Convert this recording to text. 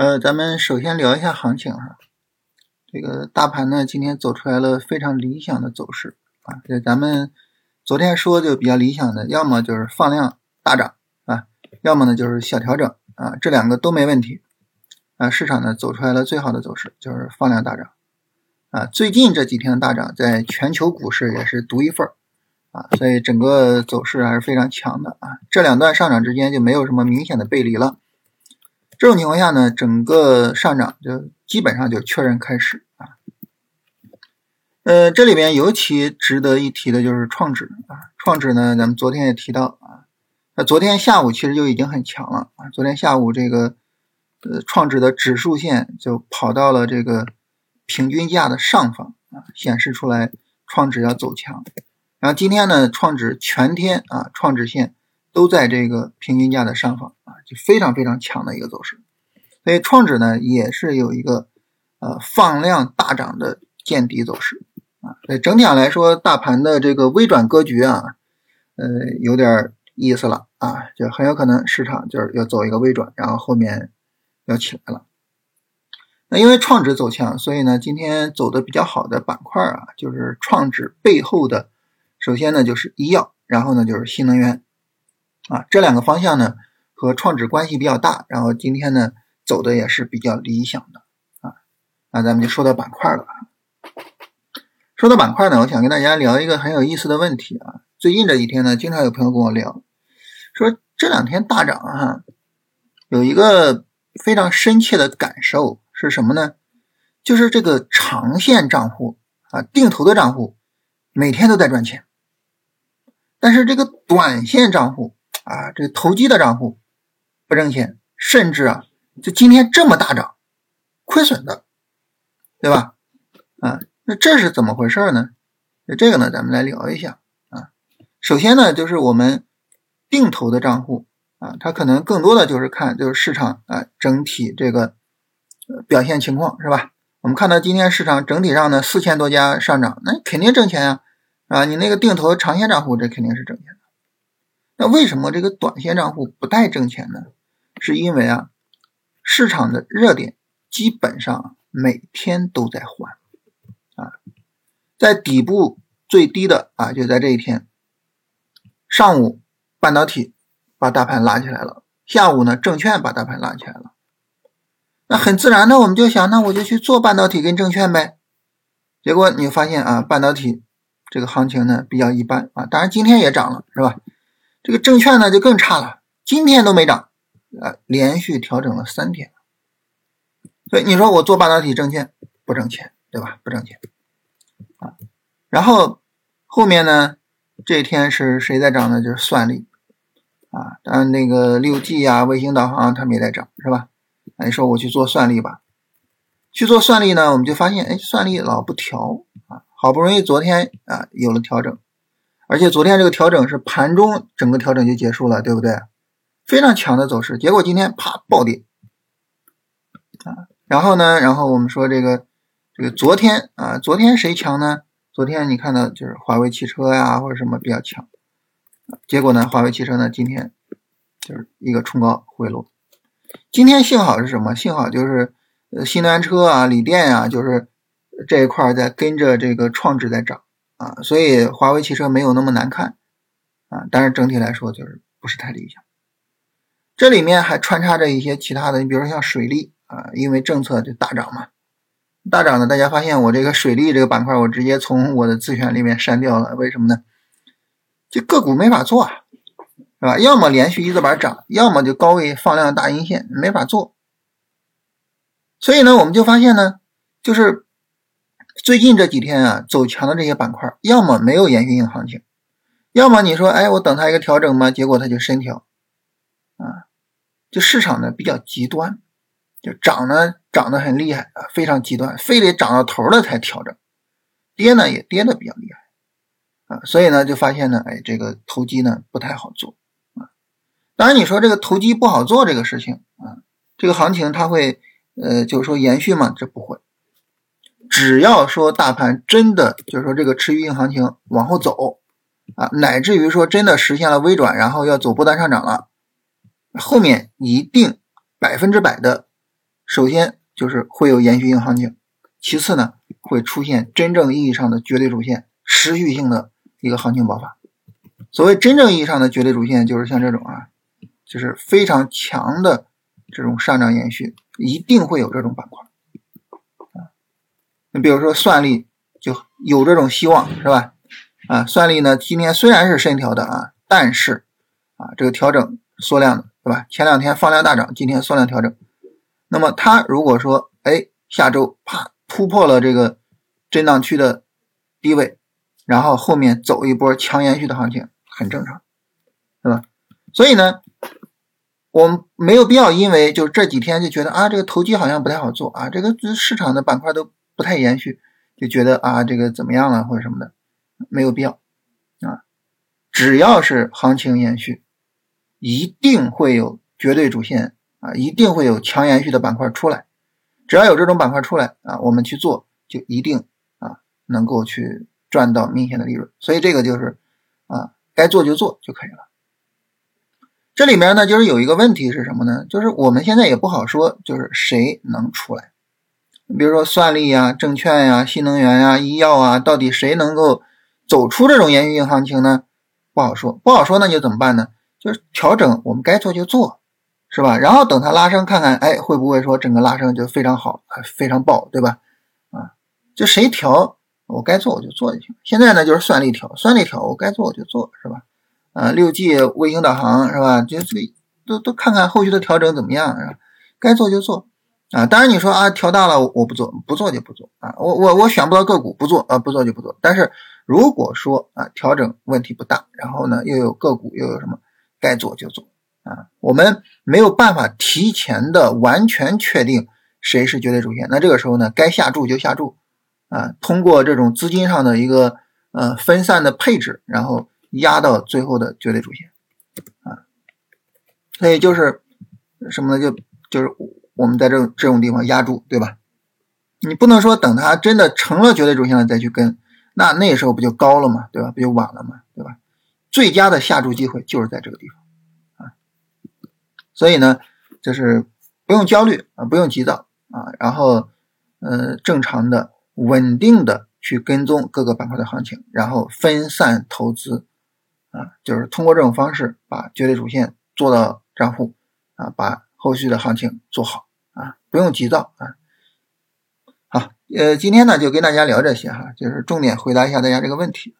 呃，咱们首先聊一下行情哈。这个大盘呢，今天走出来了非常理想的走势啊。这咱们昨天说就比较理想的，要么就是放量大涨啊，要么呢就是小调整啊，这两个都没问题啊。市场呢走出来了最好的走势，就是放量大涨啊。最近这几天的大涨，在全球股市也是独一份儿啊，所以整个走势还是非常强的啊。这两段上涨之间就没有什么明显的背离了。这种情况下呢，整个上涨就基本上就确认开始啊。呃，这里边尤其值得一提的就是创指啊，创指呢，咱们昨天也提到啊，那昨天下午其实就已经很强了啊。昨天下午这个呃创指的指数线就跑到了这个平均价的上方啊，显示出来创指要走强。然后今天呢，创指全天啊，创指线。都在这个平均价的上方，就非常非常强的一个走势。所以创指呢也是有一个呃放量大涨的见底走势啊。所以整体上来说，大盘的这个微转格局啊，呃有点意思了啊，就很有可能市场就是要走一个微转，然后后面要起来了。那因为创指走强，所以呢今天走的比较好的板块啊，就是创指背后的，首先呢就是医药，然后呢就是新能源。啊，这两个方向呢和创指关系比较大，然后今天呢走的也是比较理想的啊。那咱们就说到板块了。说到板块呢，我想跟大家聊一个很有意思的问题啊。最近这几天呢，经常有朋友跟我聊，说这两天大涨哈，有一个非常深切的感受是什么呢？就是这个长线账户啊，定投的账户每天都在赚钱，但是这个短线账户。啊，这个投机的账户不挣钱，甚至啊，就今天这么大涨，亏损的，对吧？啊，那这是怎么回事呢？那这个呢，咱们来聊一下啊。首先呢，就是我们定投的账户啊，它可能更多的就是看就是市场啊整体这个表现情况，是吧？我们看到今天市场整体上呢四千多家上涨，那肯定挣钱呀，啊，你那个定投长线账户这肯定是挣钱的。那为什么这个短线账户不带挣钱呢？是因为啊，市场的热点基本上每天都在换啊，在底部最低的啊，就在这一天上午，半导体把大盘拉起来了，下午呢，证券把大盘拉起来了。那很自然的，我们就想，那我就去做半导体跟证券呗。结果你发现啊，半导体这个行情呢比较一般啊，当然今天也涨了，是吧？这个证券呢就更差了，今天都没涨，啊，连续调整了三天，所以你说我做半导体证券不挣钱，对吧？不挣钱啊。然后后面呢，这天是谁在涨呢？就是算力啊，当然那个六 G 啊、卫星导航它没在涨，是吧？你说我去做算力吧，去做算力呢，我们就发现，哎，算力老不调啊，好不容易昨天啊有了调整。而且昨天这个调整是盘中整个调整就结束了，对不对？非常强的走势，结果今天啪暴跌啊！然后呢，然后我们说这个这个昨天啊，昨天谁强呢？昨天你看到就是华为汽车呀或者什么比较强，结果呢，华为汽车呢今天就是一个冲高回落。今天幸好是什么？幸好就是呃新能源车啊、锂电啊，就是这一块在跟着这个创指在涨。啊，所以华为汽车没有那么难看啊，但是整体来说就是不是太理想。这里面还穿插着一些其他的，你比如说像水利啊，因为政策就大涨嘛，大涨呢，大家发现我这个水利这个板块，我直接从我的自选里面删掉了，为什么呢？这个股没法做啊，是吧？要么连续一字板涨，要么就高位放量大阴线，没法做。所以呢，我们就发现呢，就是。最近这几天啊，走强的这些板块，要么没有延续性行情，要么你说，哎，我等它一个调整嘛，结果它就深调，啊，就市场呢比较极端，就涨呢涨得很厉害啊，非常极端，非得涨到头了才调整，跌呢也跌得比较厉害，啊，所以呢就发现呢，哎，这个投机呢不太好做，啊，当然你说这个投机不好做这个事情啊，这个行情它会呃就是说延续吗？这不会。只要说大盘真的就是说这个持续性行情往后走啊，乃至于说真的实现了微转，然后要走波段上涨了，后面一定百分之百的首先就是会有延续性行情，其次呢会出现真正意义上的绝对主线，持续性的一个行情爆发。所谓真正意义上的绝对主线，就是像这种啊，就是非常强的这种上涨延续，一定会有这种板块啊。你比如说算力就有这种希望，是吧？啊，算力呢今天虽然是深调的啊，但是啊这个调整缩量的，吧？前两天放量大涨，今天缩量调整。那么它如果说哎下周啪突破了这个震荡区的低位，然后后面走一波强延续的行情。很正常，对吧？所以呢，我们没有必要因为就这几天就觉得啊，这个投机好像不太好做啊，这个市场的板块都不太延续，就觉得啊，这个怎么样了或者什么的，没有必要啊。只要是行情延续，一定会有绝对主线啊，一定会有强延续的板块出来。只要有这种板块出来啊，我们去做就一定啊能够去赚到明显的利润。所以这个就是啊。该做就做就可以了。这里面呢，就是有一个问题是什么呢？就是我们现在也不好说，就是谁能出来。比如说算力呀、证券呀、新能源呀、医药啊，到底谁能够走出这种延续性行情呢？不好说，不好说，那就怎么办呢？就是调整，我们该做就做，是吧？然后等它拉升，看看，哎，会不会说整个拉升就非常好，非常爆，对吧？啊，就谁调？我该做我就做就行。现在呢，就是算力调，算力调，我该做我就做，是吧？啊，六 G 卫星导航是吧？就这个都都看看后续的调整怎么样，是吧？该做就做啊。当然你说啊，调大了我不做，不做就不做啊。我我我选不到个股不做啊，不做就不做。但是如果说啊，调整问题不大，然后呢又有个股又有什么，该做就做啊。我们没有办法提前的完全确定谁是绝对主线，那这个时候呢，该下注就下注。啊，通过这种资金上的一个呃分散的配置，然后压到最后的绝对主线，啊，所以就是什么呢？就就是我们在这这种地方压住，对吧？你不能说等它真的成了绝对主线了再去跟，那那时候不就高了嘛？对吧？不就晚了吗？最佳的下注机会就是在这个地方，啊，所以呢，就是不用焦虑啊，不用急躁啊，然后呃，正常的。稳定的去跟踪各个板块的行情，然后分散投资，啊，就是通过这种方式把绝对主线做到账户，啊，把后续的行情做好，啊，不用急躁，啊，好，呃，今天呢就跟大家聊这些哈，就是重点回答一下大家这个问题。